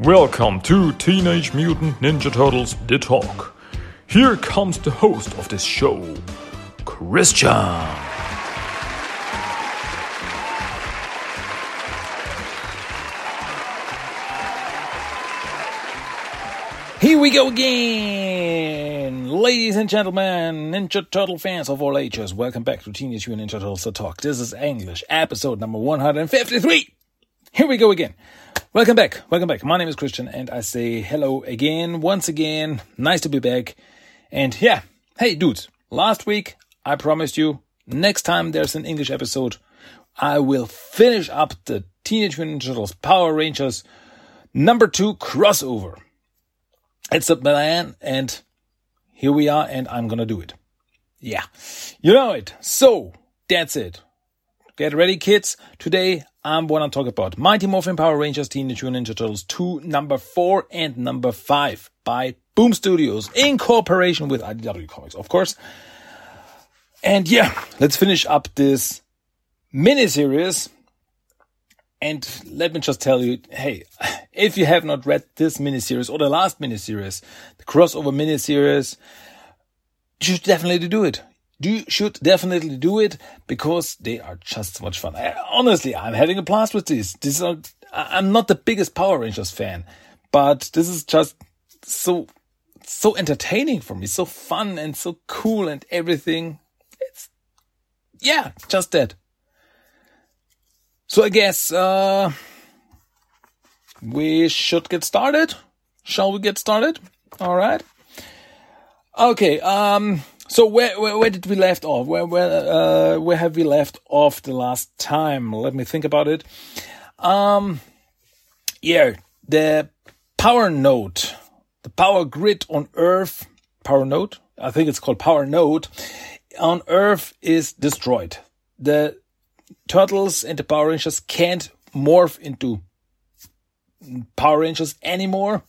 Welcome to Teenage Mutant Ninja Turtles The Talk. Here comes the host of this show, Christian. Here we go again! Ladies and gentlemen, Ninja Turtle fans of all ages, welcome back to Teenage Mutant Ninja Turtles The Talk. This is English, episode number 153. Here we go again. Welcome back, welcome back. My name is Christian and I say hello again, once again. Nice to be back. And yeah, hey dudes, last week I promised you, next time there's an English episode, I will finish up the Teenage Mutant Ninja Turtles Power Rangers number two crossover. It's a plan, and here we are, and I'm gonna do it. Yeah, you know it. So that's it. Get ready, kids. Today I'm gonna talk about Mighty Morphin Power Rangers Teenage Mutant Ninja Turtles 2, number 4 and number 5 by Boom Studios in cooperation with IDW Comics, of course. And yeah, let's finish up this miniseries and let me just tell you, hey, if you have not read this miniseries or the last miniseries, the crossover miniseries, you should definitely do it. You should definitely do it because they are just so much fun. I, honestly, I'm having a blast with. This are, I'm not the biggest Power Rangers fan, but this is just so, so entertaining for me, so fun and so cool and everything. It's, yeah, just that. So I guess uh, we should get started. Shall we get started? All right. Okay. Um. So where where, where did we left off? Where where uh, where have we left off the last time? Let me think about it. Um. Yeah, the power node, the power grid on Earth, power node. I think it's called power node on Earth is destroyed. The Turtles and the Power Rangers can't morph into Power Rangers anymore.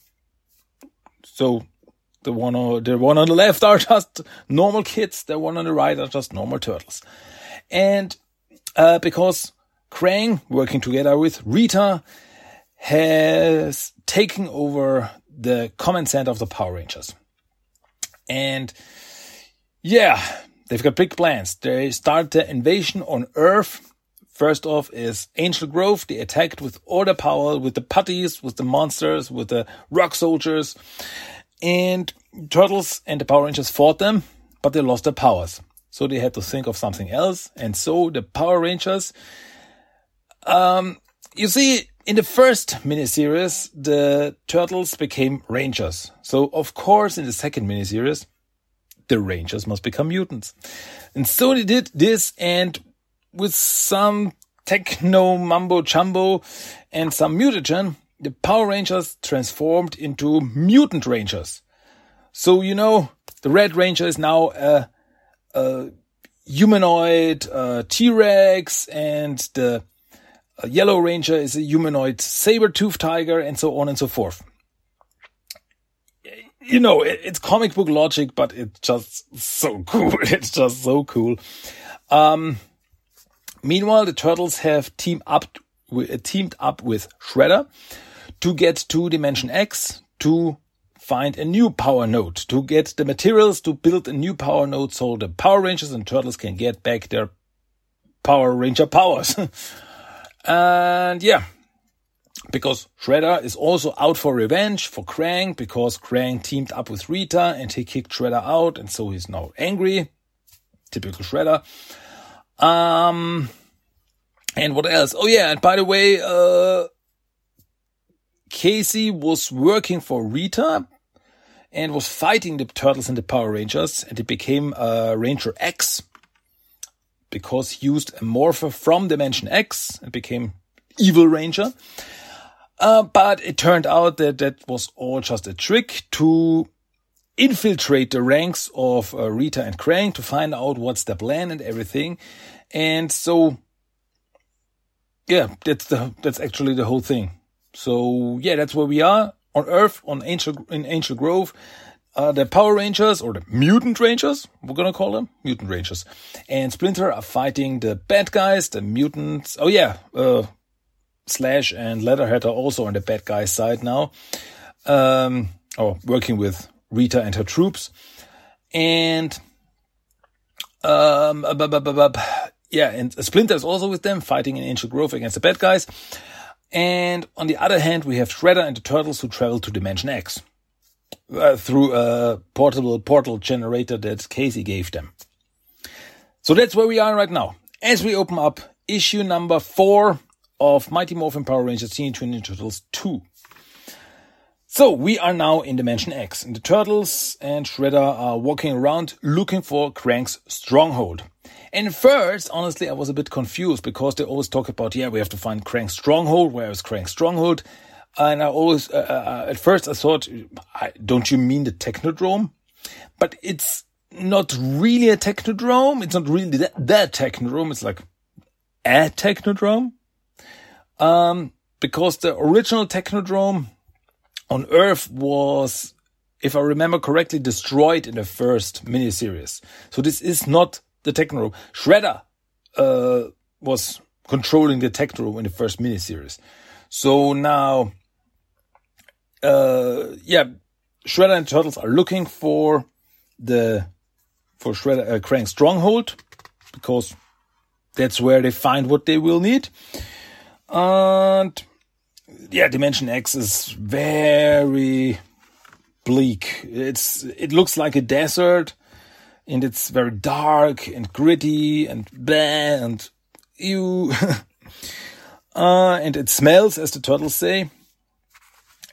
So the one on the one on the left are just normal kids. The one on the right are just normal turtles. And uh, because Krang, working together with Rita, has taken over the command center of the Power Rangers. And yeah, they've got big plans. They start the invasion on Earth First off is Angel Grove. They attacked with all the power, with the putties, with the monsters, with the rock soldiers. And Turtles and the Power Rangers fought them, but they lost their powers. So they had to think of something else. And so the Power Rangers, um, you see, in the first miniseries, the Turtles became Rangers. So of course, in the second miniseries, the Rangers must become mutants. And so they did this and with some techno mumbo jumbo and some mutagen, the Power Rangers transformed into Mutant Rangers. So, you know, the Red Ranger is now a, a humanoid T-Rex and the Yellow Ranger is a humanoid saber-tooth tiger and so on and so forth. You know, it, it's comic book logic, but it's just so cool. It's just so cool. Um, Meanwhile, the turtles have teamed up teamed up with Shredder to get to Dimension X to find a new power node, to get the materials to build a new power node so the Power Rangers and Turtles can get back their Power Ranger powers. and yeah, because Shredder is also out for revenge for Krang because Krang teamed up with Rita and he kicked Shredder out and so he's now angry. Typical Shredder. Um, and what else? Oh yeah, and by the way, uh, Casey was working for Rita and was fighting the Turtles and the Power Rangers, and it became uh, Ranger X because he used a morpher from Dimension X and became Evil Ranger. Uh, but it turned out that that was all just a trick to infiltrate the ranks of uh, Rita and Krang to find out what's the plan and everything. And so, yeah, that's the, that's actually the whole thing. So yeah, that's where we are on Earth, on Angel, in Angel Grove. Uh, the Power Rangers or the Mutant Rangers, we're gonna call them Mutant Rangers, and Splinter are fighting the bad guys, the mutants. Oh yeah, uh, Slash and Leatherhead are also on the bad guys' side now, um, or working with Rita and her troops. And um, yeah, and Splinter is also with them, fighting in Angel Grove against the bad guys. And on the other hand, we have Shredder and the Turtles who travel to Dimension X uh, through a portable portal generator that Casey gave them. So that's where we are right now. As we open up issue number four of Mighty Morphin Power Rangers Teenage Mutant Ninja Turtles 2. So we are now in Dimension X, and the Turtles and Shredder are walking around looking for Krang's stronghold. And first, honestly, I was a bit confused because they always talk about, yeah, we have to find Krang's stronghold. Where is Krang's stronghold? And I always, uh, uh, at first, I thought, don't you mean the Technodrome? But it's not really a Technodrome. It's not really that, that Technodrome. It's like a Technodrome. Um, because the original Technodrome on Earth was, if I remember correctly, destroyed in the first miniseries. So this is not the Techno. Shredder uh, was controlling the Techno in the first miniseries. So now, uh, yeah, Shredder and Turtles are looking for the for Shredder uh, Stronghold because that's where they find what they will need. And yeah, Dimension X is very bleak. It's it looks like a desert, and it's very dark and gritty and bad and you. uh, and it smells, as the turtles say.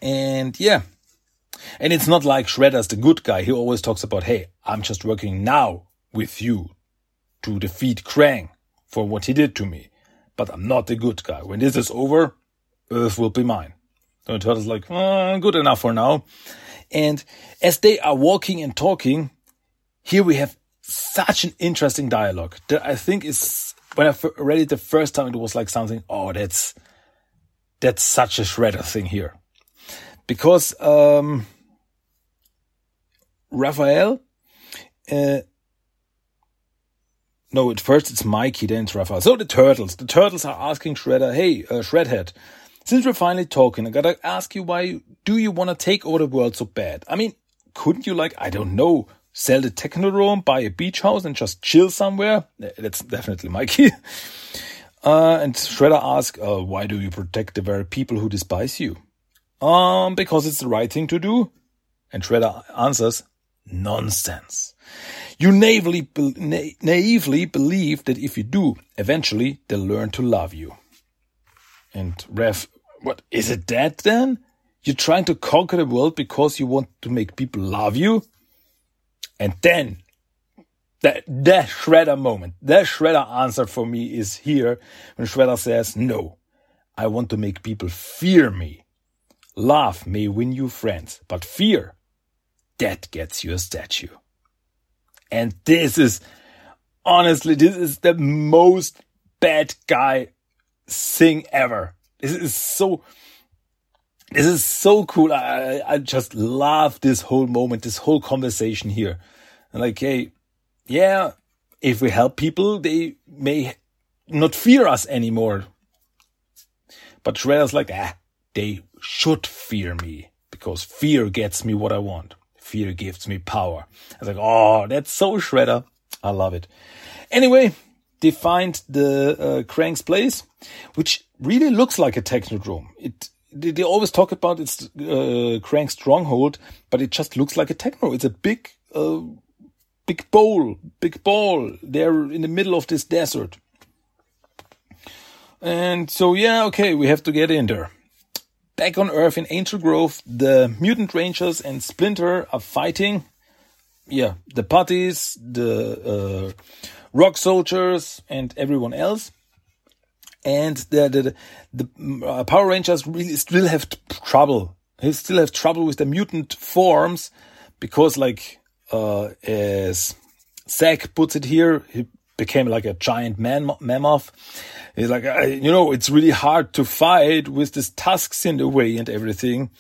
And yeah, and it's not like Shredder's the good guy. He always talks about, "Hey, I'm just working now with you to defeat Krang for what he did to me." But I'm not the good guy. When this is over, Earth will be mine. The turtle's like, oh, good enough for now. And as they are walking and talking, here we have such an interesting dialogue that I think is when I read it the first time, it was like something, oh, that's, that's such a shredder thing here. Because, um, Raphael, uh, no, at first it's Mikey, then it's Raphael. So the turtles, the turtles are asking Shredder, hey, uh, Shredhead, since we're finally talking, I gotta ask you why do you want to take over the world so bad? I mean, couldn't you like, I don't know, sell the Technodrome, buy a beach house and just chill somewhere? That's definitely Mikey. Uh, and Shredder asks, uh, why do you protect the very people who despise you? Um, because it's the right thing to do. And Shredder answers, nonsense. You naively, na- naively believe that if you do, eventually they'll learn to love you. And Raph what is it that then? You're trying to conquer the world because you want to make people love you? And then that that Shredder moment, that Shredder answer for me is here when Shredder says, No, I want to make people fear me. Love may win you friends, but fear, that gets you a statue. And this is honestly, this is the most bad guy thing ever. This is so, this is so cool. I, I just love this whole moment, this whole conversation here. And like, hey, yeah, if we help people, they may not fear us anymore. But Shredder's like, ah, they should fear me because fear gets me what I want. Fear gives me power. I was like, oh, that's so Shredder. I love it. Anyway, they find the uh, Krang's place, which really looks like a technodrome. It they, they always talk about its uh, Krang stronghold, but it just looks like a techno. It's a big, uh, big bowl, big ball there in the middle of this desert. And so, yeah, okay, we have to get in there. Back on Earth in Angel Grove, the mutant rangers and Splinter are fighting. Yeah, the putties, the uh, rock soldiers, and everyone else and the the, the uh, Power Rangers really still have trouble. They still have trouble with the mutant forms because, like, uh, as Zack puts it here, he became like a giant man mammoth. He's like, you know, it's really hard to fight with these tusks in the way and everything.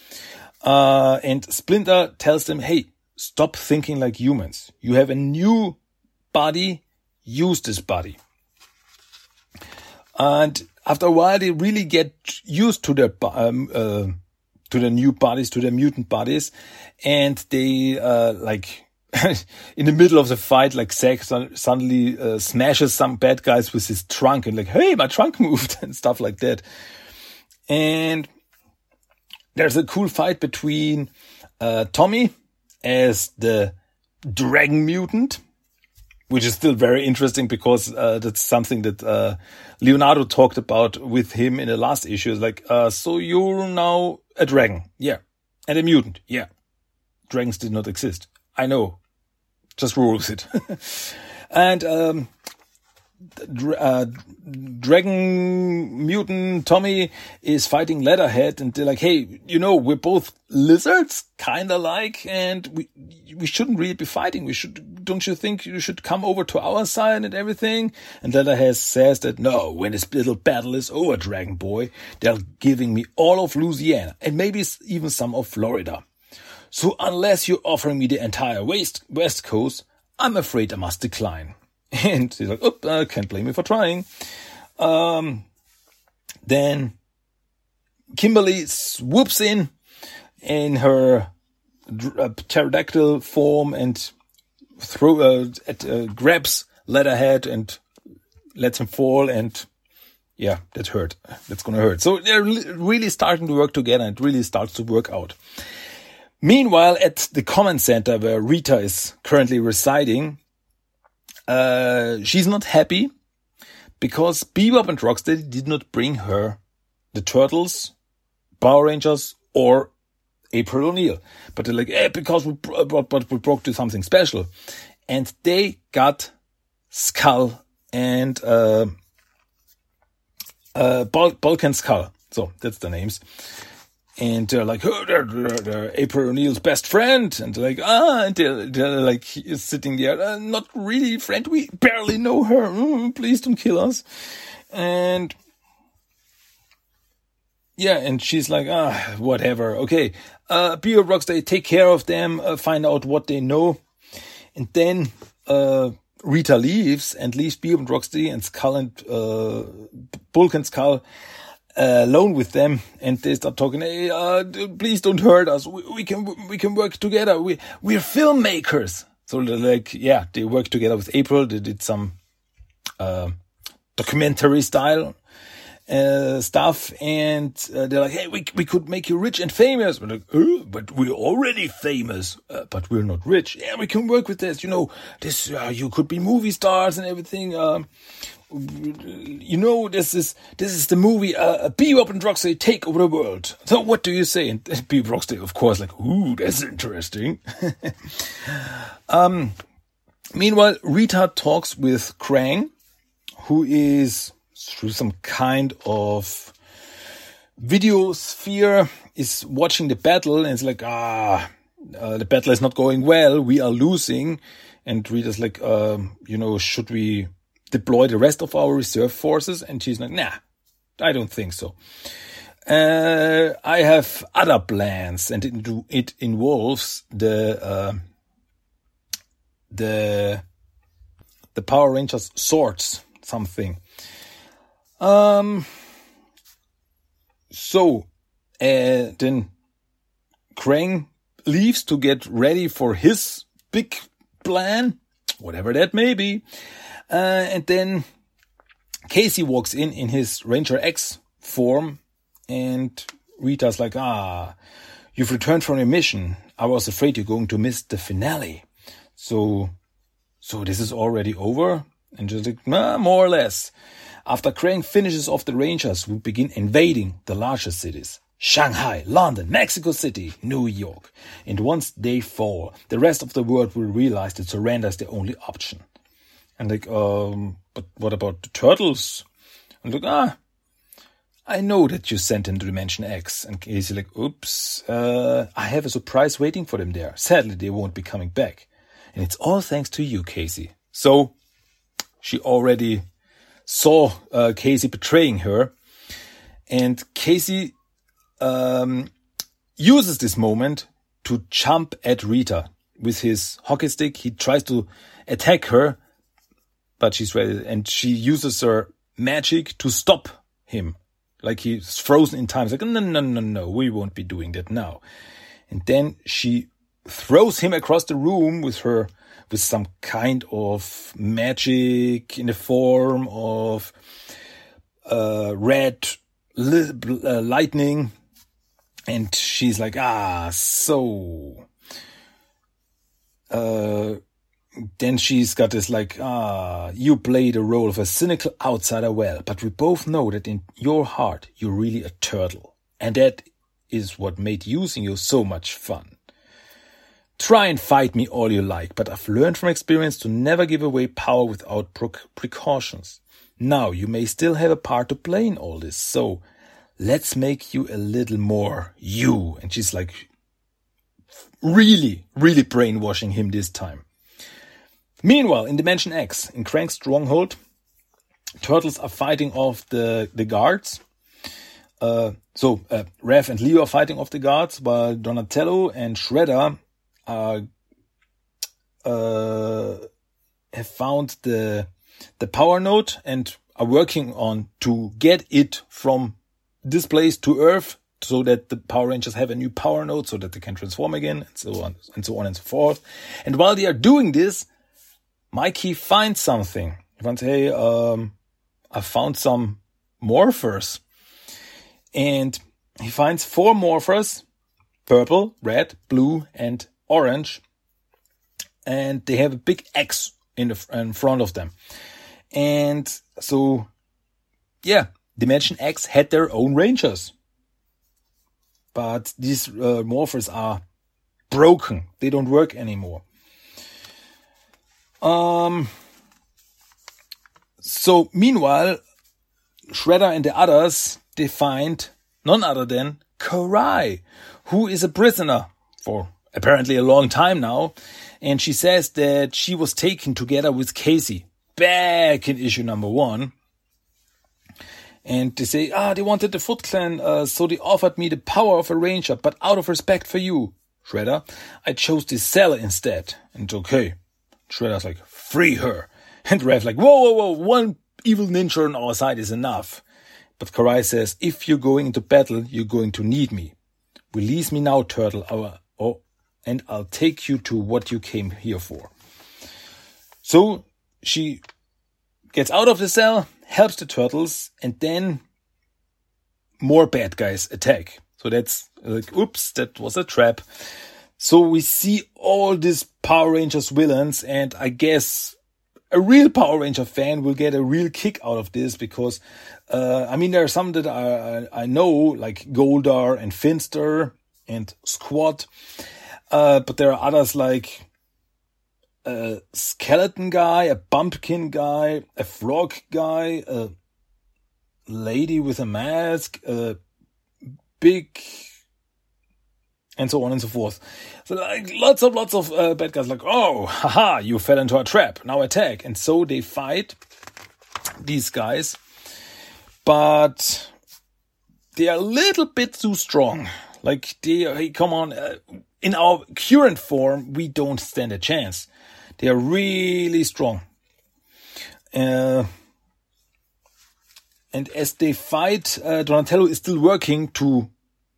Uh, and Splinter tells them, hey, stop thinking like humans. You have a new body. Use this body. And after a while, they really get used to their um, uh, to the new bodies, to their mutant bodies, and they uh, like in the middle of the fight, like Zack suddenly uh, smashes some bad guys with his trunk and like, hey, my trunk moved and stuff like that. And there's a cool fight between uh, Tommy as the dragon mutant, which is still very interesting because uh, that's something that uh, Leonardo talked about with him in the last issue. Like, uh, so you're now a dragon, yeah, and a mutant, yeah. Dragons did not exist. I know, just rules it. and um, uh, dragon mutant Tommy is fighting Leatherhead, and they're like, "Hey, you know, we're both lizards, kind of like, and we we shouldn't really be fighting. We should, don't you think you should come over to our side and everything?" And Leatherhead says that no, when this little battle is over, Dragon Boy, they're giving me all of Louisiana and maybe even some of Florida. So unless you're offering me the entire west, west coast, I'm afraid I must decline. And he's like, oh, I can't blame you for trying. Um, then Kimberly swoops in in her uh, pterodactyl form and throw, uh, at, uh, grabs Leatherhead and lets him fall and yeah, that hurt. That's gonna hurt. So they're really starting to work together and really starts to work out. Meanwhile, at the command center where Rita is currently residing, uh, she's not happy because Bebop and Rocksteady did not bring her the Turtles, Power Rangers, or April O'Neil. But they're like, eh, because we, but, but we broke to something special. And they got Skull and, uh, uh, Skull. So that's the names and they're like, oh, they're, they're, they're, April O'Neil's best friend, and they're like, ah, and they're, they're like sitting there, uh, not really friend, we barely know her, mm, please don't kill us, and yeah, and she's like, ah, whatever, okay, uh, Bebop Rocksteady, take care of them, uh, find out what they know, and then, uh, Rita leaves and leaves Bebop and Rocksteady and Skull and, uh, Bulk and Skull, uh, alone with them. And they start talking hey uh, please don't hurt us. We, we, can we can work together. We we're filmmakers. So they're like yeah they work together with april. They did some uh, documentary style uh, stuff and uh, they're like hey we, we could make you rich and famous we're like oh, but we're already famous uh, but we're not rich yeah we can work with this you know this uh, you could be movie stars and everything um, you know, this is this is the movie uh, Bebop and Rocksteady take over the world. So what do you say? And Bebop Rocksteady, of course, like, ooh, that's interesting. um, meanwhile, Rita talks with Krang, who is through some kind of video sphere, is watching the battle, and it's like, ah, uh, the battle is not going well. We are losing. And Rita's like, um, you know, should we deploy the rest of our reserve forces? And she's like, nah, I don't think so. Uh, I have other plans, and it, it involves the uh, the the Power Rangers swords something. Um. So, uh, then Krang leaves to get ready for his big plan, whatever that may be. Uh, and then Casey walks in in his Ranger X form, and Rita's like, "Ah, you've returned from your mission. I was afraid you're going to miss the finale. So, so this is already over." And just like, nah, more or less. After Krang finishes off the Rangers, we begin invading the larger cities. Shanghai, London, Mexico City, New York. And once they fall, the rest of the world will realize that surrender is the only option. And like, um, but what about the turtles? And look, ah, I know that you sent them to Dimension X. And Casey like, oops, uh, I have a surprise waiting for them there. Sadly, they won't be coming back. And it's all thanks to you, Casey. So she already saw uh, Casey betraying her. And Casey um, uses this moment to jump at Rita with his hockey stick. He tries to attack her, but she's ready and she uses her magic to stop him. Like he's frozen in time. Like, no, no, no, no, we won't be doing that now. And then she throws him across the room with her, with some kind of magic in the form of uh, red li- uh, lightning. And she's like, ah, so. Uh, then she's got this like, ah, you play the role of a cynical outsider well, but we both know that in your heart, you're really a turtle. And that is what made using you so much fun. Try and fight me all you like, but I've learned from experience to never give away power without precautions. Now, you may still have a part to play in all this, so let's make you a little more you. And she's like, really, really brainwashing him this time. Meanwhile, in Dimension X, in Krang's stronghold, turtles are fighting off the, the guards. Uh, so, uh, Raph and Leo are fighting off the guards, while Donatello and Shredder are, uh, have found the, the power node and are working on to get it from this place to Earth so that the Power Rangers have a new power node so that they can transform again and so on and so on and so forth. And while they are doing this, Mikey finds something. He finds, hey, um, I found some morphers. And he finds four morphers, purple, red, blue, and orange. And they have a big X in the in front of them. And so, yeah, Dimension X had their own rangers. But these uh, morphers are broken. They don't work anymore. Um, so meanwhile, Shredder and the others, they find none other than Karai, who is a prisoner for apparently a long time now. And she says that she was taken together with Casey back in issue number one. And they say, ah, they wanted the Foot Clan, uh, so they offered me the power of a ranger, but out of respect for you, Shredder, I chose this cell instead. And okay, Shredder's like, free her. And Raph like, whoa, whoa, whoa, one evil ninja on our side is enough. But Karai says, if you're going into battle, you're going to need me. Release me now, turtle, our, and I'll take you to what you came here for. So she gets out of the cell, helps the turtles, and then more bad guys attack. So that's like, oops, that was a trap. So we see all these Power Rangers villains, and I guess a real Power Ranger fan will get a real kick out of this because, uh, I mean, there are some that I, I know, like Goldar and Finster and Squatt, uh, but there are others like a skeleton guy, a bumpkin guy, a frog guy, a lady with a mask, a big and so on and so forth. So like lots of lots of uh, bad guys like, oh, haha, you fell into a trap. Now attack. And so they fight these guys, but they are a little bit too strong. Like they, hey, come on, uh, in our current form, we don't stand a chance. They are really strong. Uh, and as they fight, uh, Donatello is still working to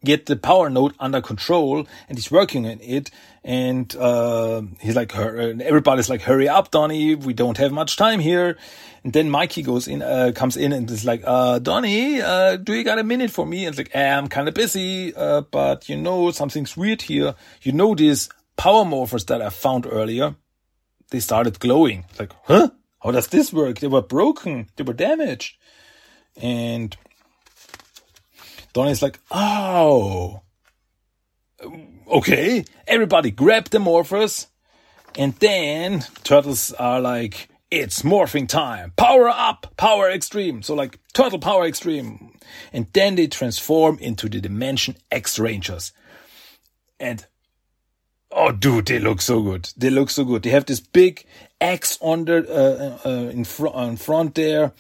get the power node under control and he's working on it. And uh, he's like everybody's like hurry up donnie. We don't have much time here. And then mikey goes in uh, comes in and is like uh, donnie uh, do you got a minute for me? And it's like eh, i'm kind of busy uh, but you know something's weird here. You know these power morphers that i found earlier they started glowing. Like huh? How does this work? They were broken. They were damaged. And Donnie's like, oh, okay. Everybody grab the morphers. And then turtles are like, it's morphing time. Power up, power extreme. So like turtle power extreme. And then they transform into the Dimension X Rangers. And oh, dude, they look so good. They look so good. They have this big X on their, uh, uh, in, fr- in front there.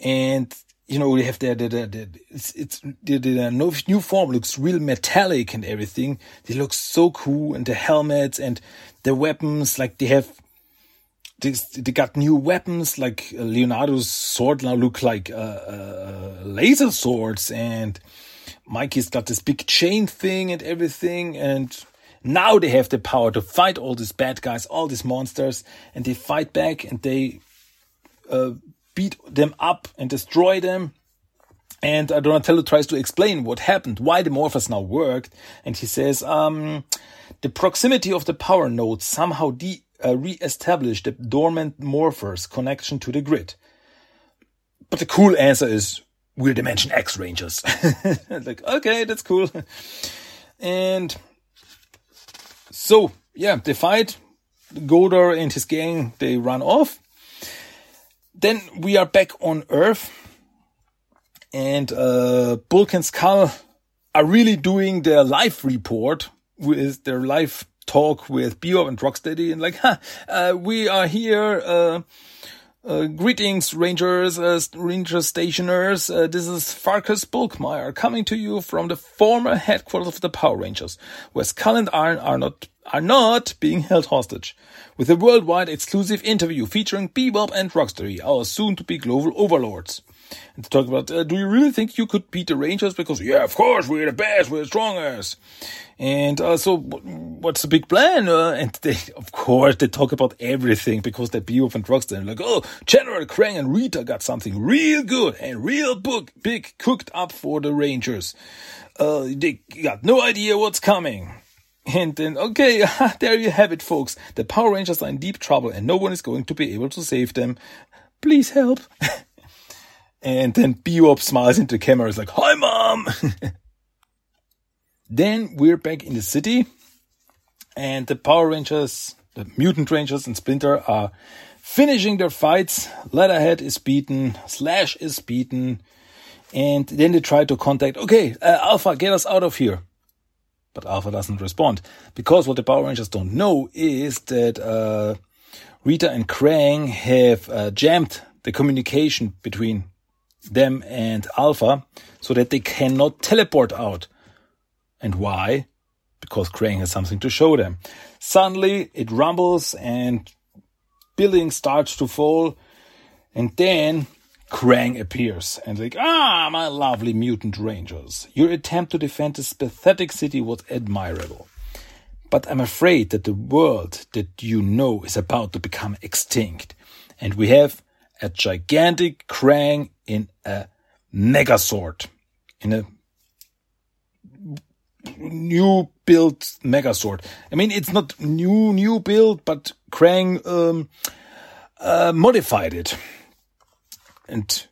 And you know, they have their, their, their, it's, it's, their, their new form looks real metallic and everything. They look so cool and the helmets and the weapons, like they have they, they got new weapons, like uh, Leonardo's sword now look like uh, uh, laser swords, and Mikey's got this big chain thing and everything, and now they have the power to fight all these bad guys, all these monsters, and they fight back and they uh, beat them up and destroy them. And uh, Donatello tries to explain what happened, why the morphers now worked, and he says, um, the proximity of the power nodes somehow de- uh, re-established the dormant morphers connection to the grid. But the cool answer is, we're Dimension X Rangers. like, okay, that's cool. And so, yeah, they fight. Goldar and his gang, they run off. Then we are back on Earth. And uh, Bulk and Skull are really doing their live report with their live talk with Bebop and Rocksteady and like, huh, uh, we are here, uh, uh, greetings, Rangers, uh, Ranger Stationers. Uh, this is Farkas Bulkmeier coming to you from the former headquarters of the Power Rangers, where Skull and Iron are not are not being held hostage. With a worldwide exclusive interview featuring Bebop and Rocksteady, our soon-to-be global overlords. And to talk about, uh, do you really think you could beat the Rangers? Because yeah, of course we're the best, we're the strongest. And uh, so, what's the big plan? Uh, and they, of course, they talk about everything because they're Bebop and Rocksteady. Like, oh, General Krang and Rita got something real good and real book, big cooked up for the Rangers. Uh, they got no idea what's coming. And then, okay, there you have it, folks. The Power Rangers are in deep trouble and no one is going to be able to save them. Please help. and then Bebop smiles into the camera. Is like, hi, mom. Then we're back in the city, and the Power Rangers, the Mutant Rangers, and Splinter are finishing their fights. Leatherhead is beaten, Slash is beaten, and then they try to contact, okay, uh, Alpha, get us out of here. But Alpha doesn't respond. Because what the Power Rangers don't know is that uh, Rita and Krang have uh, jammed the communication between them and Alpha so that they cannot teleport out. And why? Because Krang has something to show them. Suddenly it rumbles and building starts to fall. And then Krang appears and like, ah, my lovely mutant rangers. Your attempt to defend this pathetic city was admirable. But I'm afraid that the world that you know is about to become extinct. And we have a gigantic Krang in a megazord, in a new built Megazord. I mean, it's not new, new build, but Krang um, uh, modified it. And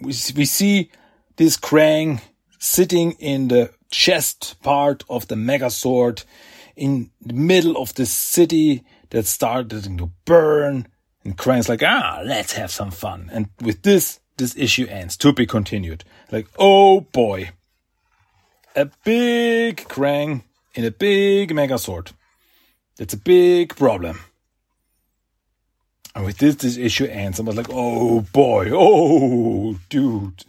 we, we see this Krang sitting in the chest part of the Megazord in the middle of the city that started to burn. And Krang's like, ah, let's have some fun. And with this, this issue ends. To be continued. Like, oh boy a big Krang in a big Megazord. That's a big problem. And with this, this issue ends. I was like, oh boy, oh dude.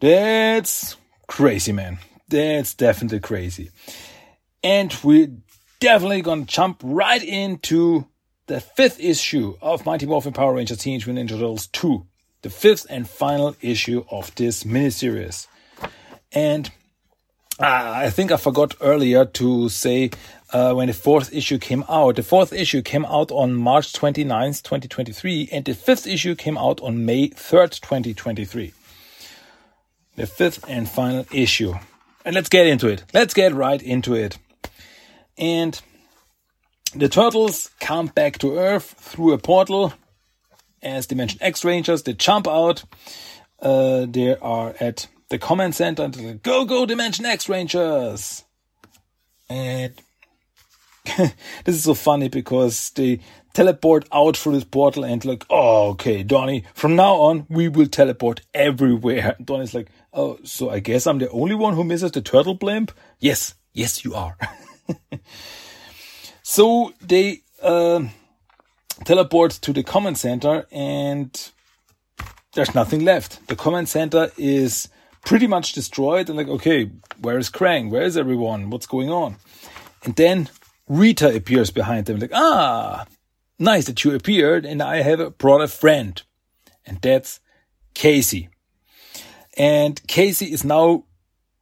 That's crazy, man. That's definitely crazy. And we're definitely gonna jump right into the fifth issue of Mighty Morphin Power Rangers Teenage Mutant Ninja Turtles 2. The fifth and final issue of this miniseries. And uh, I think I forgot earlier to say uh, when the fourth issue came out. The fourth issue came out on March 29th, 2023, and the fifth issue came out on May 3rd, 2023. The fifth and final issue. And let's get into it. Let's get right into it. And the turtles come back to Earth through a portal as Dimension X Rangers. They jump out. Uh, they are at the command center go, go, Dimension X Rangers. And this is so funny because they teleport out through this portal and like, oh, okay, Donnie, from now on, we will teleport everywhere. And Donnie's like, oh, so I guess I'm the only one who misses the turtle blimp? Yes, yes, you are. so they uh, teleport to the command center and there's nothing left. The command center is pretty much destroyed and like, okay, where is Krang? Where is everyone? What's going on? And then Rita appears behind them, like, ah, nice that you appeared and I have brought a friend. And that's Casey. And Casey is now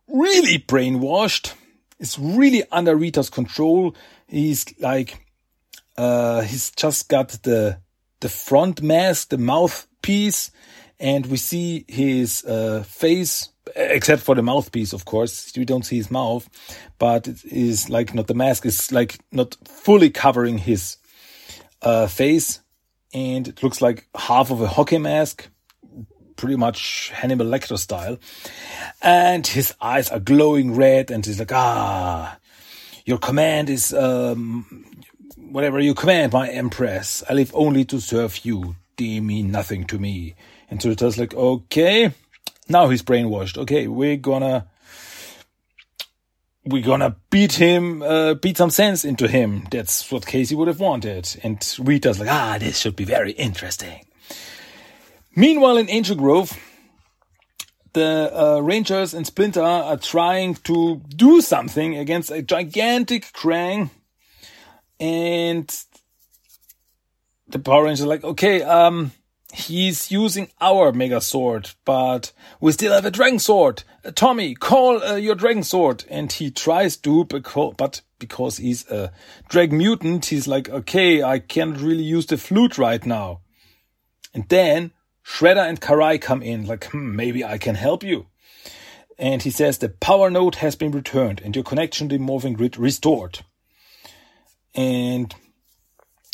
really brainwashed. Is really under Rita's control. He's like, uh, he's just got the, the front mask, the mouthpiece, and we see his, uh, face, except for the mouthpiece, of course. We don't see his mouth, but it is like not the mask is like not fully covering his, uh, face. And it looks like half of a hockey mask pretty much Hannibal Lecter style. And his eyes are glowing red and he's like, ah, your command is, um, whatever you command, my empress. I live only to serve you. They mean nothing to me. And Rita's like, okay. Now he's brainwashed. Okay, we're gonna, we're gonna beat him, uh, beat some sense into him. That's what Casey would have wanted. And Rita's like, ah, this should be very interesting. Meanwhile, in Angel Grove, the uh, Rangers and Splinter are trying to do something against a gigantic Krang. And the Power Rangers are like, okay, um, he's using our Megazord, but we still have a Dragonzord. Uh, Tommy, call uh, your Dragonzord. And he tries to, but because he's a Dragon Mutant, he's like, okay, I can't really use the flute right now. And then Shredder and Karai come in, like, hmm, maybe I can help you. And he says the power node has been returned and your connection to the morphing grid restored. And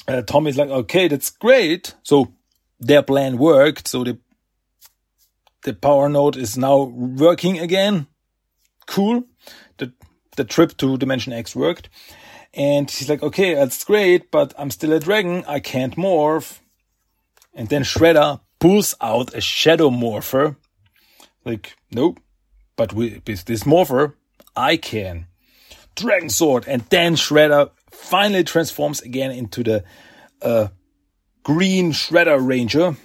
uh, Tom is like, okay, that's great. So their plan worked. So the the power node is now working again. Cool. The the trip to Dimension X worked. And he's like, okay, that's great, but I'm still a dragon. I can't morph. And then Shredder pulls out a shadow morpher. Like, nope. But with this morpher, I can. Dragonzord. And then Shredder finally transforms again into the uh, green Shredder Ranger.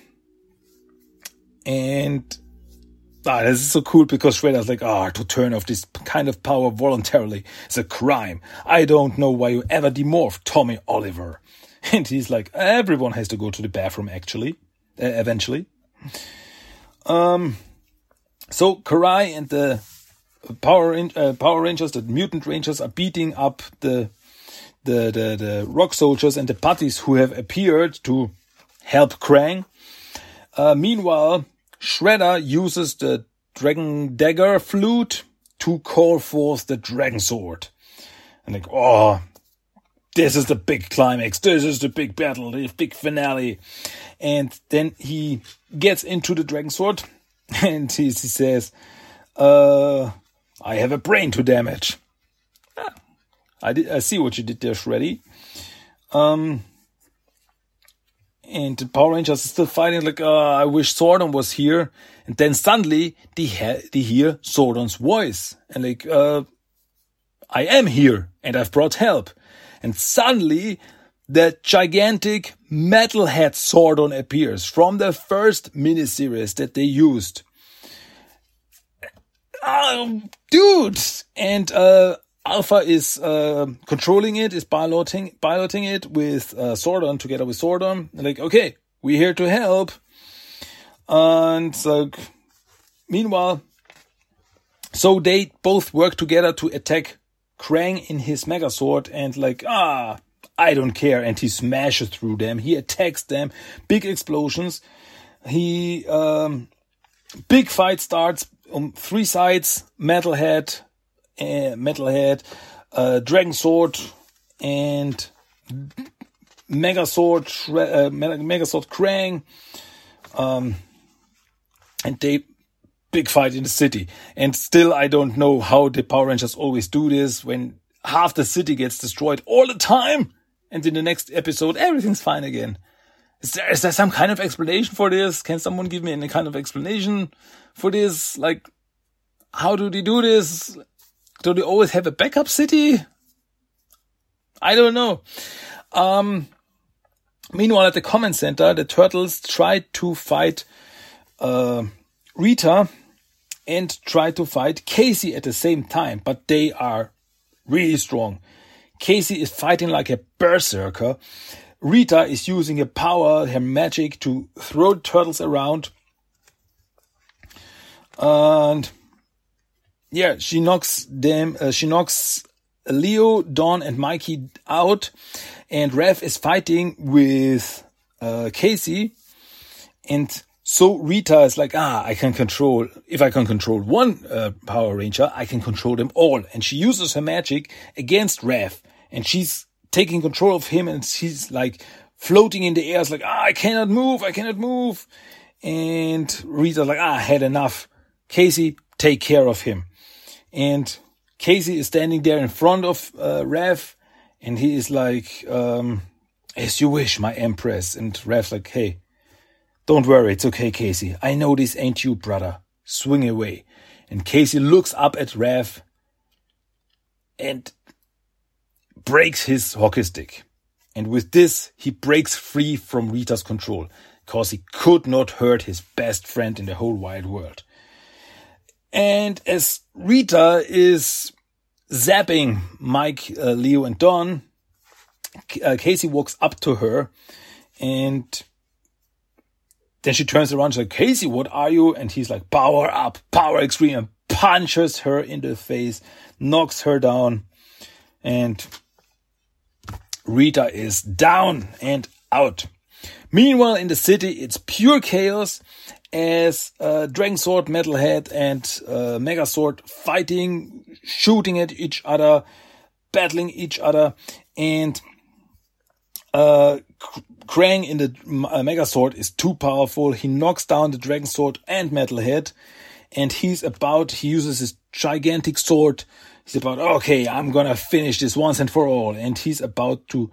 And ah, this is so cool because Shredder's like, ah, to turn off this kind of power voluntarily is a crime. I don't know why you ever demorphed Tommy Oliver. And he's like, everyone has to go to the bathroom actually uh, eventually. Um, so Karai and the Power uh, Power Rangers, the Mutant Rangers, are beating up the the the, the Rock Soldiers and the Putties who have appeared to help Krang. Uh, meanwhile, Shredder uses the Dragon Dagger flute to call forth the Dragonzord. And like, oh, this is the big climax. This is the big battle, the big finale. And then he gets into the dragonzord and he, he says, uh, I have a brain to damage. I did, I see what you did there, Shreddy. Um, and the Power Rangers are still fighting like, uh, I wish Zordon was here. And then suddenly they, ha- they hear Zordon's voice and like, uh, I am here and I've brought help. And suddenly the gigantic metalhead Zordon appears from the first miniseries that they used. Um, dude! And, uh, Alpha is, uh, controlling it, is piloting, piloting it with, uh, Zordon together with Zordon. Like, okay, we're here to help. And, so, meanwhile, so they both work together to attack Krang in his Megazord and like, ah, I don't care. And he smashes through them. He attacks them. Big explosions. He, um, big fight starts on three sides. Metalhead, uh, Metalhead, uh, Dragonzord, and Megazord, uh, Megazord Krang. Um, and they big fight in the city. And still, I don't know how the Power Rangers always do this when half the city gets destroyed all the time. And in the next episode, everything's fine again. Is there, is there some kind of explanation for this? Can someone give me any kind of explanation for this? Like, how do they do this? Do they always have a backup city? I don't know. Um, meanwhile, at the comment center, the turtles tried to fight, uh, Rita and try to fight Casey at the same time, but they are really strong. Casey is fighting like a berserker. Rita is using her power, her magic to throw turtles around. And yeah, she knocks them, uh, she knocks Leo, Don, and Mikey out. And Rev is fighting with uh, Casey. And so Rita is like, ah, I can control, if I can control one uh, Power Ranger, I can control them all. And she uses her magic against Rev. And she's taking control of him and she's like floating in the air. It's like, ah, I cannot move, I cannot move. And Rita's like, ah, I had enough. Casey, take care of him. And Casey is standing there in front of uh, Rev and he is like, um, as you wish, my empress. And Rev's like, hey, don't worry, it's okay, Casey. I know this ain't you, brother. Swing away. And Casey looks up at Rev and breaks his hockey stick. And with this, he breaks free from Rita's control, cause he could not hurt his best friend in the whole wide world. And as Rita is zapping Mike, uh, Leo, and Don, uh, Casey walks up to her and then she turns around. She's like, Casey, what are you? And he's like, power up, power extreme, and punches her in the face, knocks her down. And Rita is down and out. Meanwhile, in the city, it's pure chaos as uh, Dragonzord, Metalhead, and uh, Zord fighting, shooting at each other, battling each other, and uh, Krang in the uh, Zord is too powerful. He knocks down the Dragonzord and Metalhead, and he's about, he uses his gigantic sword. He's about, okay, I'm gonna finish this once and for all. And he's about to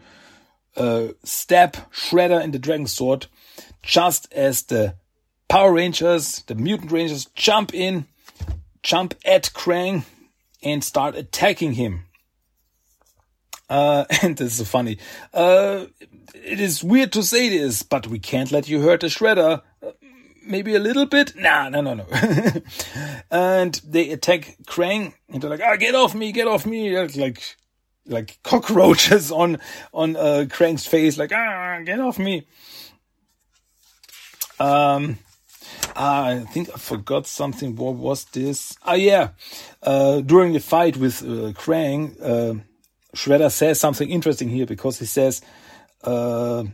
uh, stab Shredder in the Dragonzord, just as the Power Rangers, the Mutant Rangers, jump in, jump at Krang, and start attacking him. Uh, and this is funny. Uh, it is weird to say this, but we can't let you hurt the shredder. Uh, maybe a little bit? Nah, no, no, no. and they attack Krang, and they're like, "Ah, get off me, get off me!" Like, like cockroaches on on uh, Krang's face, like, "Ah, get off me!" Um, I think I forgot something. What was this? Ah, yeah. Uh, during the fight with uh, Krang, uh, Shredder says something interesting here because he says uh,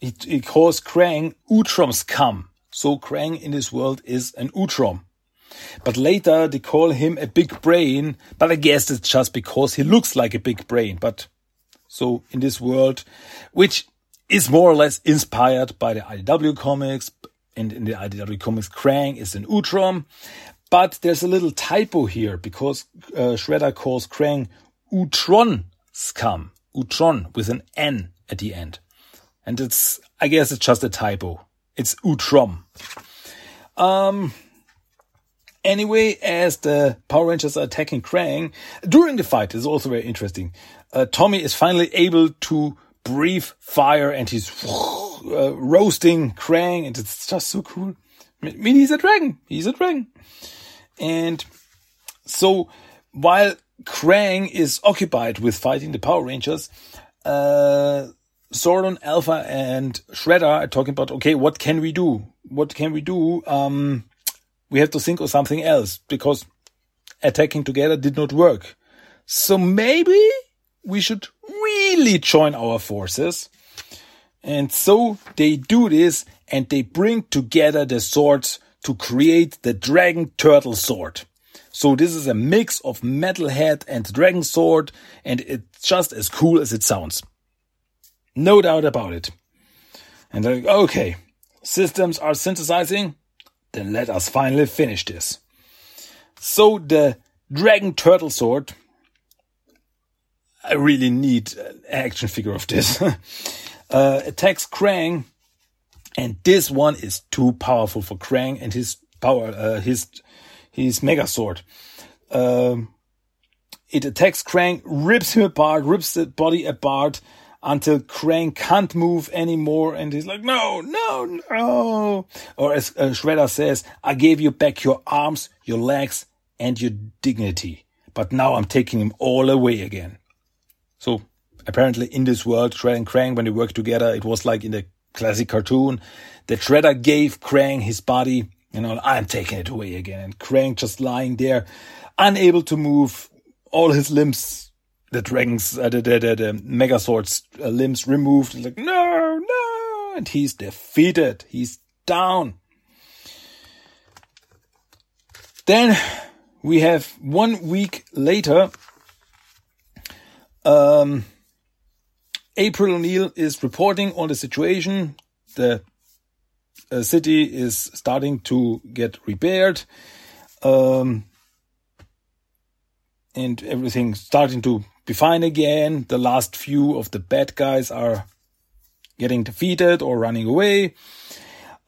he, he calls Krang Utrom scum. So Krang in this world is an Utrom. But later they call him a big brain, but I guess it's just because he looks like a big brain. But so in this world, which is more or less inspired by the IDW comics, and in the IDW comics, Krang is an Utrom. But there's a little typo here because uh, Shredder calls Krang Utron scum. Utron with an N at the end. And it's, I guess it's just a typo. It's Utrom. Um, anyway, as the Power Rangers are attacking Krang, during the fight, is also very interesting. Uh, Tommy is finally able to breathe fire and he's uh, roasting Krang and it's just so cool. I mean, he's a dragon. He's a dragon. And so while Krang is occupied with fighting the Power Rangers. Uh, Zordon, Alpha, and Shredder are talking about, okay, what can we do? What can we do? Um, we have to think of something else because attacking together did not work. So maybe we should really join our forces. And so they do this and they bring together the zords to create the Dragon Turtle Zord. So this is a mix of Metalhead and Dragonzord, and it's just as cool as it sounds. No doubt about it. And like, okay, systems are synthesizing, then let us finally finish this. So the Dragon Turtle Zord, I really need an action figure of this, uh, attacks Krang, and this one is too powerful for Krang and his power, uh, his his Megazord. Um, it attacks Krang, rips him apart, rips the body apart until Krang can't move anymore, and he's like, "No, no, no!" Or as uh, Shredder says, "I gave you back your arms, your legs, and your dignity, but now I'm taking them all away again." So apparently in this world, Shredder and Krang, when they work together, it was like in the classic cartoon that Shredder gave Krang his body, you know, I'm taking it away again. And Krang just lying there, unable to move, all his limbs, the dragons, uh, the, the, the, the Megazord's uh, limbs removed. He's like, no, no. And he's defeated. He's down. Then we have one week later, um, April O'Neil is reporting on the situation. The uh, city is starting to get repaired. Um, and everything starting to be fine again. The last few of the bad guys are getting defeated or running away.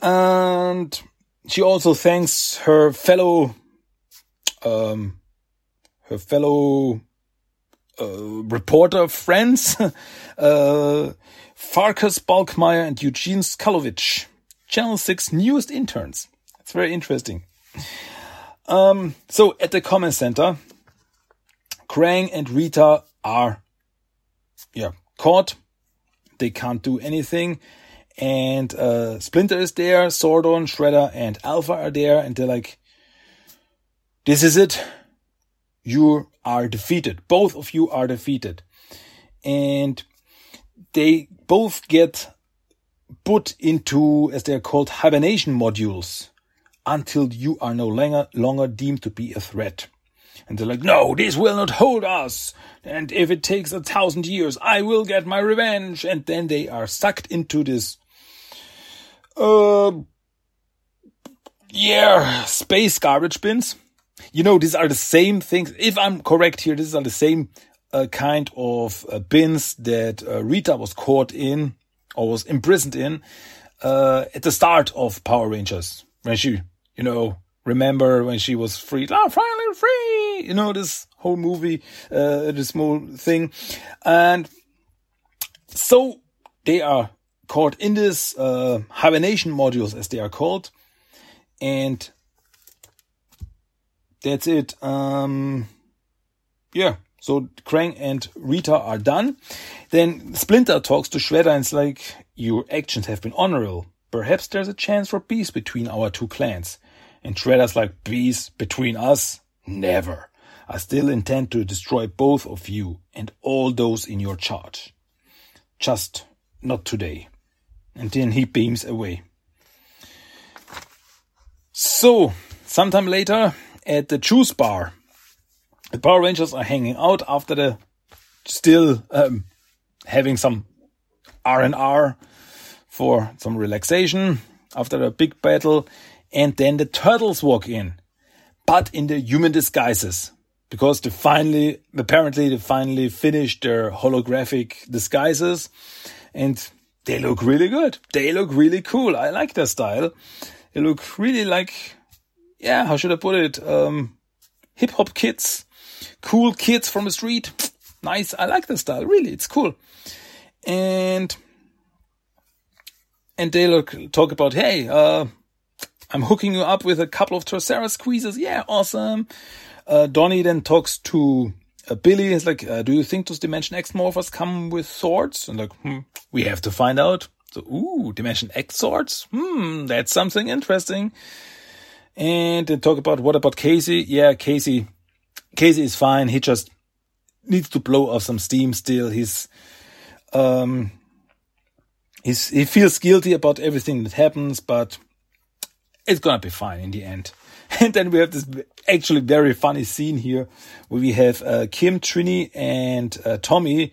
And she also thanks her fellow, um, her fellow uh, reporter friends, uh, Farkas Bulkmeier and Eugene Skullovitch, Channel 6 newest interns. It's very interesting. Um, so at the command center, Krang and Rita are, yeah, caught. They can't do anything. And uh, Splinter is there, Zordon, Shredder, and Alpha are there, and they're like, "This is it. You are defeated. Both of you are defeated." And they both get put into, as they're called, hibernation modules until you are no longer longer deemed to be a threat. And they're like, no, this will not hold us. And if it takes a thousand years, I will get my revenge. And then they are sucked into this, uh, yeah, space garbage bins. You know, these are the same things. If I'm correct here, these are the same uh, kind of uh, bins that uh, Rita was caught in or was imprisoned in uh, at the start of Power Rangers when she, you know, remember when she was free, oh, finally free, you know, this whole movie, uh, this whole thing. And so they are caught in this, uh, hibernation modules as they are called. And that's it. Um, yeah. So Krang and Rita are done. Then Splinter talks to Shredder and it's like, your actions have been honorable. Perhaps there's a chance for peace between our two clans. And Shredder's like, peace between us? Never. I still intend to destroy both of you and all those in your charge. Just not today. And then he beams away. So, sometime later, at the juice bar, the Power Rangers are hanging out after the still um, having some R and R for some relaxation after a big battle and then the turtles walk in, but in the human disguises. Because they finally, apparently they finally finished their holographic disguises and they look really good. They look really cool. I like their style. They look really like, yeah, how should I put it? Um, hip hop kids, cool kids from the street. Nice. I like the style. Really. It's cool. And, and they look, talk about, hey, uh, I'm hooking you up with a couple of Torcera squeezes. Yeah, awesome. Uh, Donnie then talks to uh, Billy. He's like, uh, do you think those Dimension X morphers come with swords? And like, hmm, we have to find out. So, ooh, Dimension X swords? Hmm, that's something interesting. And they talk about what about Casey? Yeah, Casey, Casey is fine. He just needs to blow off some steam still. He's, um, he's, he feels guilty about everything that happens, but it's gonna be fine in the end. And then we have this actually very funny scene here where we have uh, Kim, Trini, and uh, Tommy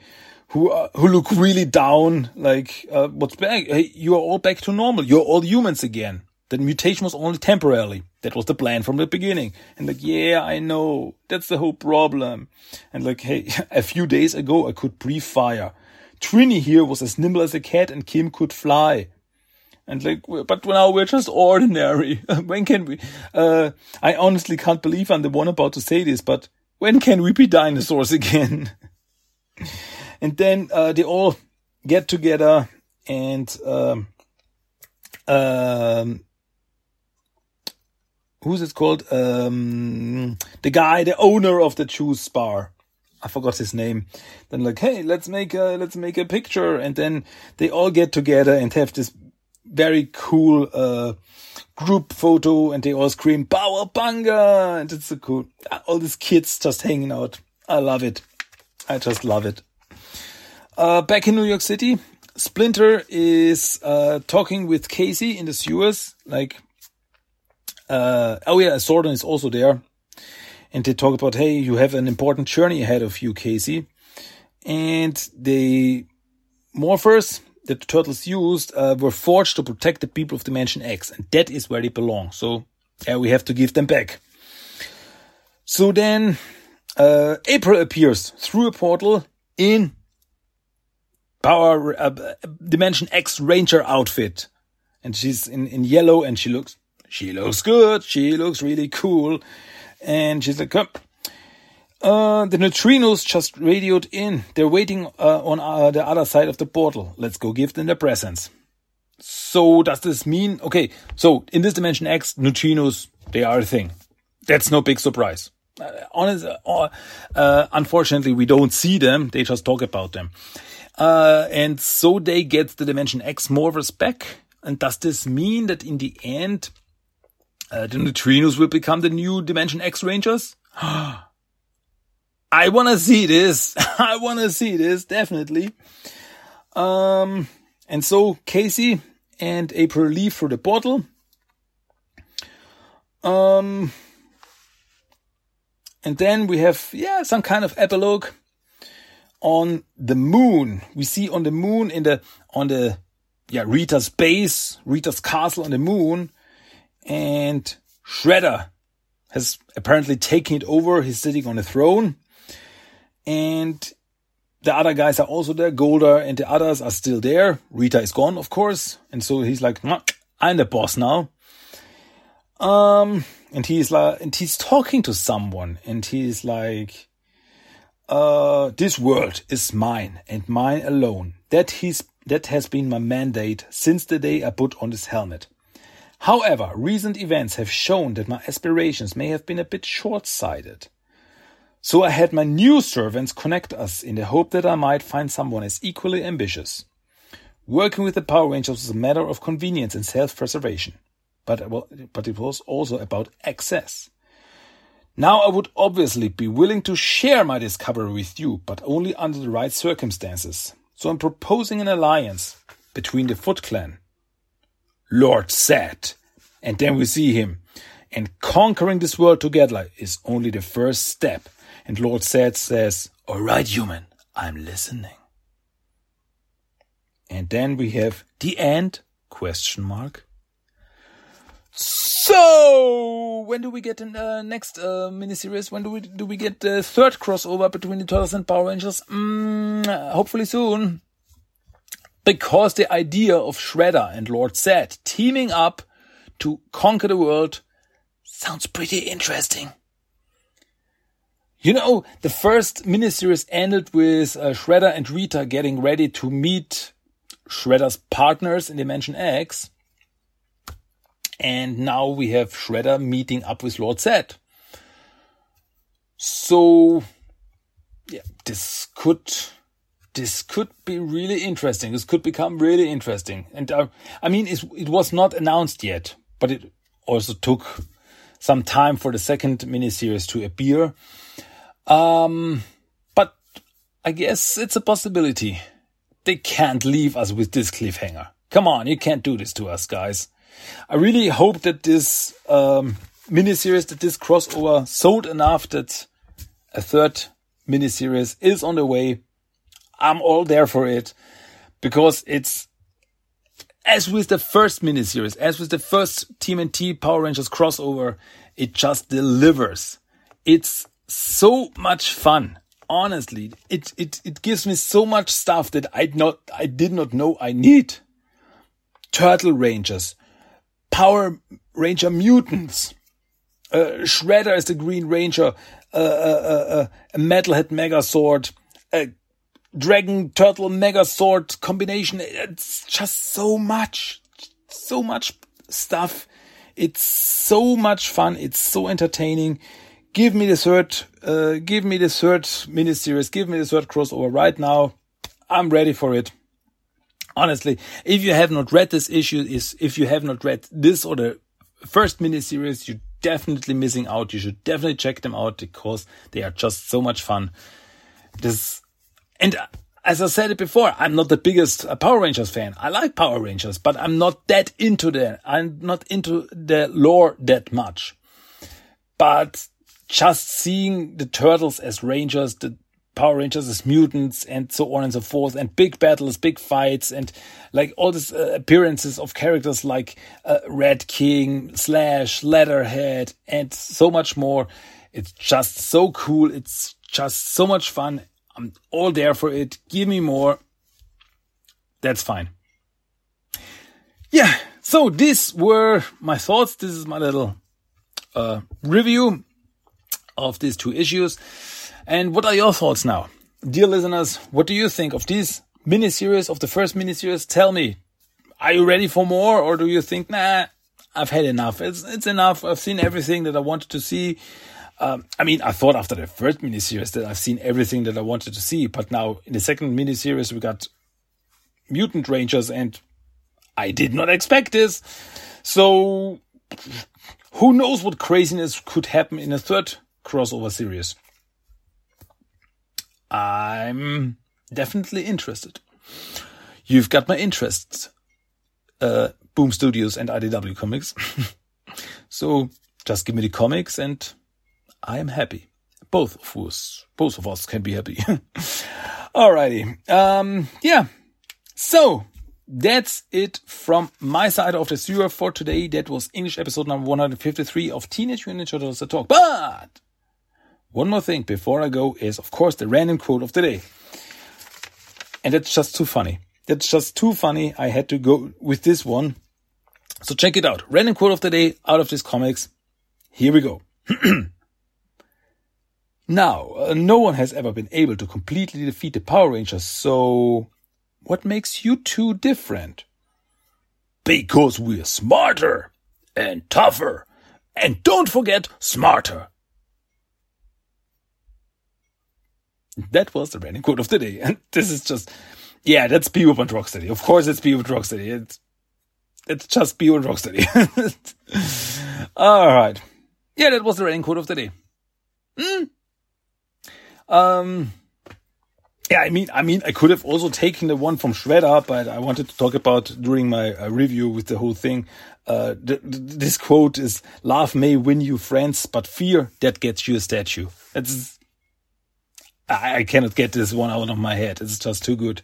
who uh, who look really down. Like, uh, what's back? Hey, you are all back to normal. You're all humans again. That mutation was only temporarily. That was the plan from the beginning. And like, yeah, I know. That's the whole problem. And like, hey, a few days ago I could breathe fire. Trini here was as nimble as a cat and Kim could fly. And like, but now we're just ordinary. when can we? Uh, I honestly can't believe I'm the one about to say this, but when can we be dinosaurs again? and then uh, they all get together and um, um, who's it called? Um, the guy, the owner of the juice bar. I forgot his name. Then like, hey, let's make a let's make a picture, and then they all get together and have this very cool uh, group photo, and they all scream "Banga!" and it's so cool. All these kids just hanging out. I love it. I just love it. Uh, back in New York City, Splinter is uh, talking with Casey in the sewers. Like, uh, oh yeah, Zordon is also there and they talk about, hey, you have an important journey ahead of you, Casey. And the morphers that the turtles used uh, were forged to protect the people of Dimension X, and that is where they belong. So, we have to give them back. So then, uh, April appears through a portal in Power uh, Dimension X Ranger outfit, and she's in in yellow, and she looks she looks good. She looks really cool. And she's like, Come. Uh, the neutrinos just radioed in. They're waiting uh, on uh, the other side of the portal. Let's go give them their presents. So does this mean, okay, so in this dimension X, neutrinos, they are a thing. That's no big surprise. Uh, honest, uh, uh, unfortunately, we don't see them. They just talk about them. Uh, and so they get the dimension X morphers back. And does this mean that in the end, the neutrinos will become the new Dimension X Rangers. I wanna see this. I wanna see this, definitely. Um, and so Casey and April leave through the portal. Um, and then we have, yeah, some kind of epilogue on the moon. We see on the moon in the, on the, yeah, Rita's base, Rita's castle on the moon, and Shredder has apparently taken it over. He's sitting on a throne, and the other guys are also there. Goldar and the others are still there. Rita is gone, of course, and so he's like, "I'm the boss now." Um, and he's like, and he's talking to someone, and he's like, "Uh, this world is mine and mine alone. That he's that has been my mandate since the day I put on this helmet." However, recent events have shown that my aspirations may have been a bit short sighted. So I had my new servants connect us in the hope that I might find someone as equally ambitious. Working with the Power Rangers was a matter of convenience and self preservation, but, but it was also about access. Now I would obviously be willing to share my discovery with you, but only under the right circumstances. So I'm proposing an alliance between the Foot Clan Lord Zed. And then we see him. And conquering this world together is only the first step. And Lord Zed says, All right, human, I'm listening. And then we have the end? Question mark. So, when do we get the uh, next uh, miniseries? When do we do we get the third crossover between the Turtles and Power Rangers? Mm, hopefully soon because the idea of Shredder and Lord Zed teaming up to conquer the world sounds pretty interesting. You know, the first miniseries ended with uh, Shredder and Rita getting ready to meet Shredder's partners in Dimension X. And now we have Shredder meeting up with Lord Zed. So, yeah, this could this could be really interesting. This could become really interesting. And uh, I mean, it was not announced yet, but it also took some time for the second miniseries to appear. Um, but I guess it's a possibility. They can't leave us with this cliffhanger. Come on, you can't do this to us, guys. I really hope that this um, miniseries, that this crossover sold enough that a third miniseries is on the way I'm all there for it because it's as with the first miniseries, as with the first TMNT Power Rangers crossover, it just delivers. It's so much fun. Honestly, it, it, it gives me so much stuff that I not, I did not know I need. Turtle Rangers, Power Ranger Mutants, uh, Shredder is the Green Ranger, uh, uh, uh, uh Metalhead Megazord, uh, dragon turtle megazord combination. It's just so much, so much stuff. It's so much fun. It's so entertaining. give me the third, uh, give me the third miniseries, give me the third crossover right now. I'm ready for it. Honestly, if you have not read this issue, is if you have not read this or the first miniseries, you're definitely missing out. You should definitely check them out because they are just so much fun. This, and as I said it before, I'm not the biggest uh, Power Rangers fan. I like Power Rangers, but I'm not that into the, I'm not into the lore that much. But just seeing the turtles as rangers, the Power Rangers as mutants and so on and so forth, and big battles, big fights, and like all these uh, appearances of characters like uh, Rat King, Slash, Leatherhead, and so much more. It's just so cool. It's just so much fun. I'm all there for it. Give me more. That's fine. Yeah. So these were my thoughts. This is my little uh, review of these two issues. And what are your thoughts now? Dear listeners, what do you think of these miniseries, of the first miniseries? Tell me, are you ready for more or do you think, nah, I've had enough. It's, it's enough. I've seen everything that I wanted to see. Um, I mean, I thought after the first miniseries that I've seen everything that I wanted to see, but now in the second miniseries we got mutant rangers and I did not expect this. So who knows what craziness could happen in a third crossover series? I'm definitely interested. You've got my interests. uh, Boom Studios and IDW Comics. so just give me the comics and I am happy. Both of us, both of us can be happy. Alrighty. Um, yeah. So that's it from my side of the sewer for today. That was English episode number 153 of Teenage Mutant Ninja Turtles The Talk. But one more thing before I go is, of course, the random quote of the day. And that's just too funny. That's just too funny. I had to go with this one. So check it out. Random quote of the day out of these comics. Here we go. now, uh, no one has ever been able to completely defeat the Power Rangers, so what makes you two different? Because we're smarter and tougher. And don't forget smarter. That was the random quote of the day. And this is just, yeah, that's Bebop and Rocksteady. Of course it's Bebop and Rocksteady. It's, it's just Bebop and Rocksteady. All right. Yeah, that was the random quote of the day. Mm. Um, yeah, I mean, I mean, I could have also taken the one from Shredder, but I wanted to talk about during my uh, review with the whole thing. Uh, th- th- this quote is: "Love may win you friends, but fear that gets you a statue." That's I, I cannot get this one out of my head. It's just too good.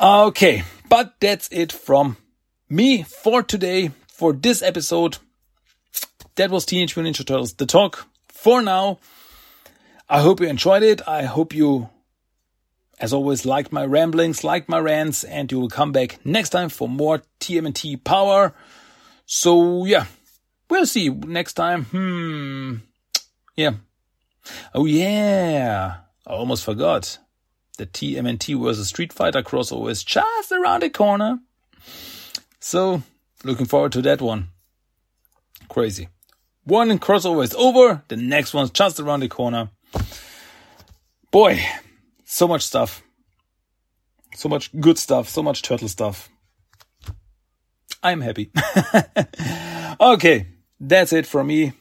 Okay, but that's it from me for today for this episode. That was Teenage Mutant Ninja Turtles: The Talk. For now, I hope you enjoyed it. I hope you as always, liked my ramblings, liked my rants, and you will come back next time for more TMNT power. So yeah, we'll see next time. Hmm. Yeah. Oh yeah. I almost forgot. The TMNT versus Street Fighter crossover is just around the corner. So looking forward to that one. Crazy. One crossover is over. The next one's just around the corner. Boy, so much stuff. So much good stuff. So much turtle stuff. I'm happy. okay. That's it from me.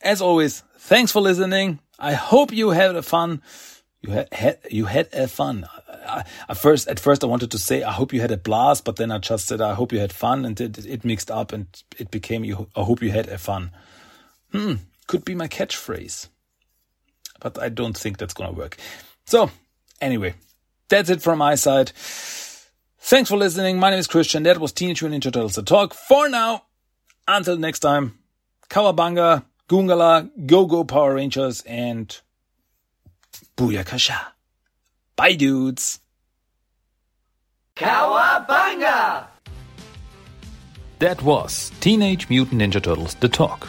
As always, thanks for listening. I hope you had a fun. You had, had you had a fun. At first, at first, I wanted to say I hope you had a blast, but then I just said I hope you had fun, and it, it mixed up, and it became you. I hope you had a fun. Hmm, could be my catchphrase, but I don't think that's gonna work. So Anyway, that's it from my side. Thanks for listening. My name is Christian. That was Teenage Mutant Ninja Turtles The Talk. For now, until next time, Cowabunga, Gungala, Go Go Power Rangers, and Booyakasha. Bye, dudes. Cowabunga! That was Teenage Mutant Ninja Turtles The Talk.